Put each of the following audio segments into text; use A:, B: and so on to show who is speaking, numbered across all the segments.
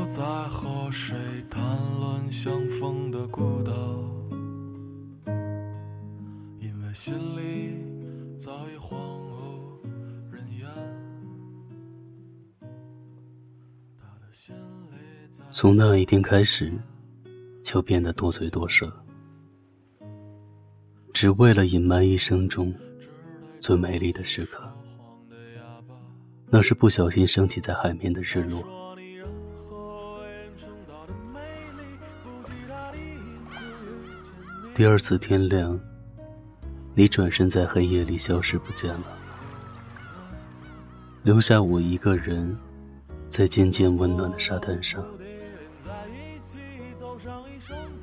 A: 不再和谁谈论相逢的孤岛，因为心里早已荒无人烟。他的心里
B: 从那一天开始，就变得多嘴多舌，只为了隐瞒一生中最美丽的时刻。那是不小心升起在海面的日落。
A: 第
B: 二次天亮，你转身在黑夜里消失不见了，留下我一个人在渐渐温暖的沙滩上。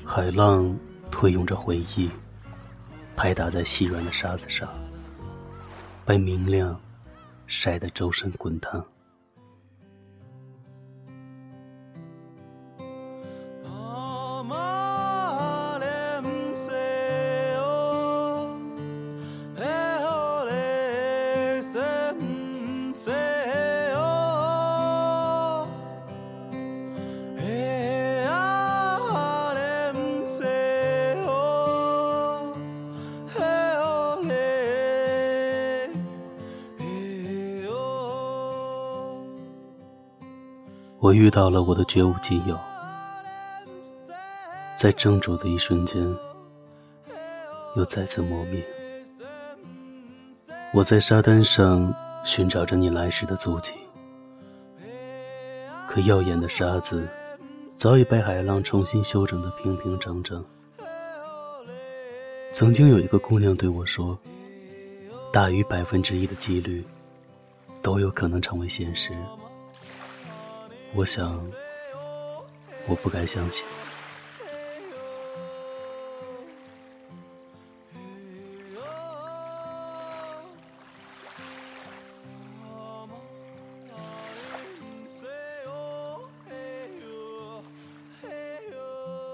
B: 海浪推涌着回忆，拍打在细软的沙子上，被明亮晒得周身滚烫。我遇到了我的绝无仅有，在怔住的一瞬间，又再次磨灭。我在沙滩上寻找着你来时的足迹，可耀眼的沙子早已被海浪重新修整得平平整整。曾经有一个姑娘对我说：“大于百分之一的几率，都有可能成为现实。”我想，我不该相信。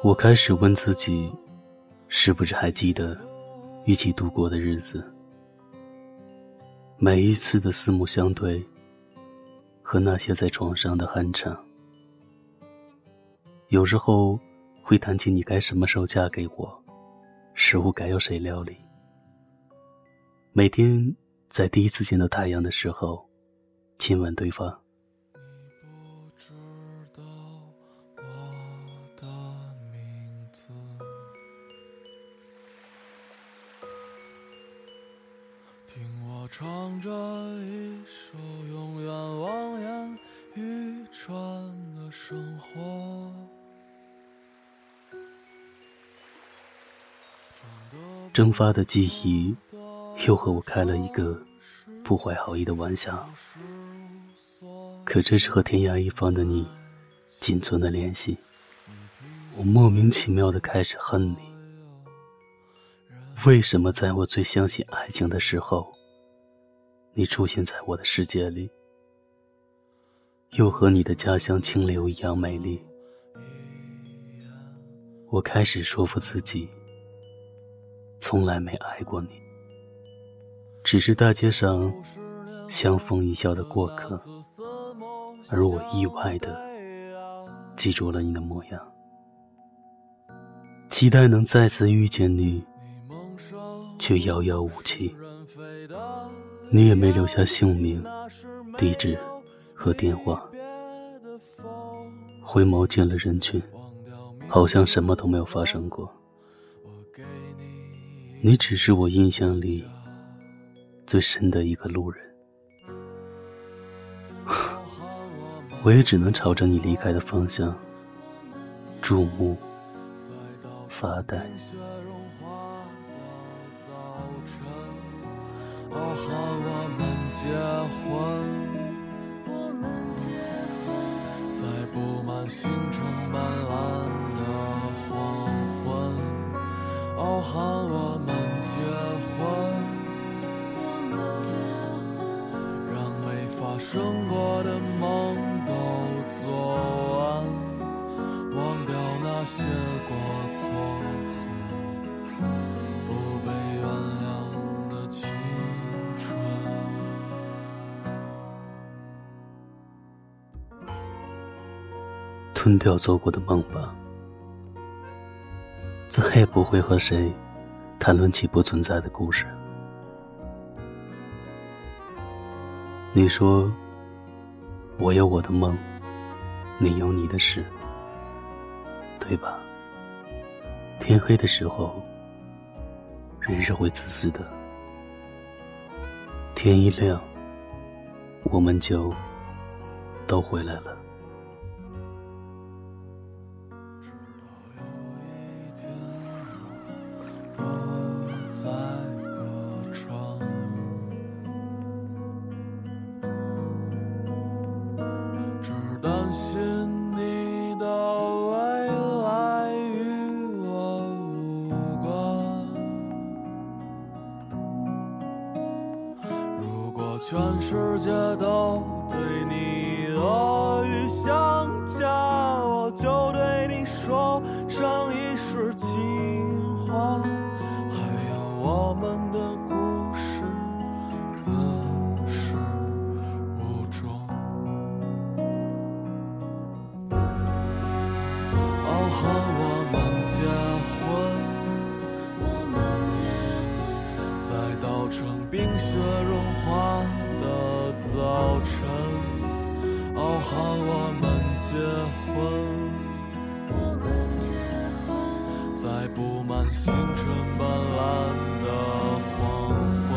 B: 我开始问自己，是不是还记得一起度过的日子？每一次的四目相对，和那些在床上的酣畅。有时候会谈起你该什么时候嫁给我，食物该由谁料理。每天在第一次见到太阳的时候，亲吻对方。
A: 不知道我，我唱着一首永远望眼欲穿的生活。
B: 蒸发的记忆，又和我开了一个不怀好意的玩笑。可这是和天涯一方的你仅存的联系。我莫名其妙的开始恨你。为什么在我最相信爱情的时候，你出现在我的世界里，又和你的家乡清流一样美丽？我开始说服自己，从来没爱过你，只是大街上相逢一笑的过客，而我意外的记住了你的模样，期待能再次遇见你，却遥遥无期。你也没留下姓名、地址和电话。回眸见了人群，好像什么都没有发生过。你只是我印象里最深的一个路人，我也只能朝着你离开的方向注目、发呆。
A: 结婚，我们结婚。在布满星辰斑斓的黄昏，哦，喊我们结婚。让没发生过的梦
B: 吞掉做过的梦吧，再也不会和谁谈论起不存在的故事。你说，我有我的梦，你有你的事，对吧？天黑的时候，人是会自私的。天一亮，我们就都回来了。
A: 信你的未来与我无关。如果全世界都。和我们结婚，我们结婚，在稻城冰雪融化。的早晨，哦，和我们结婚，我们结婚，在布满星辰斑斓的黄昏，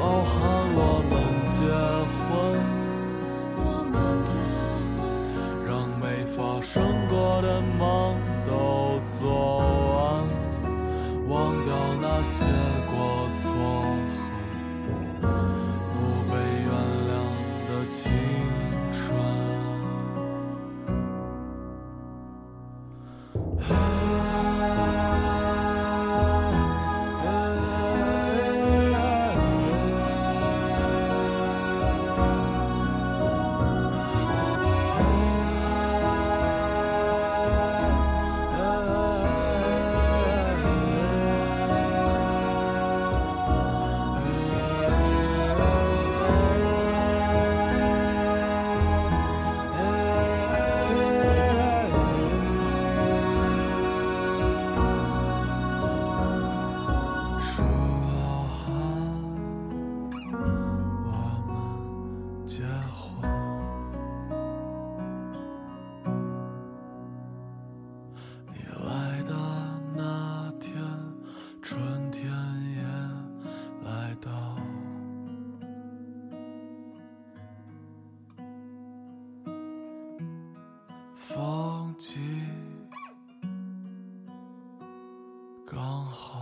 A: 傲寒我们结生过的梦都做完，忘掉那些过错。放弃刚好。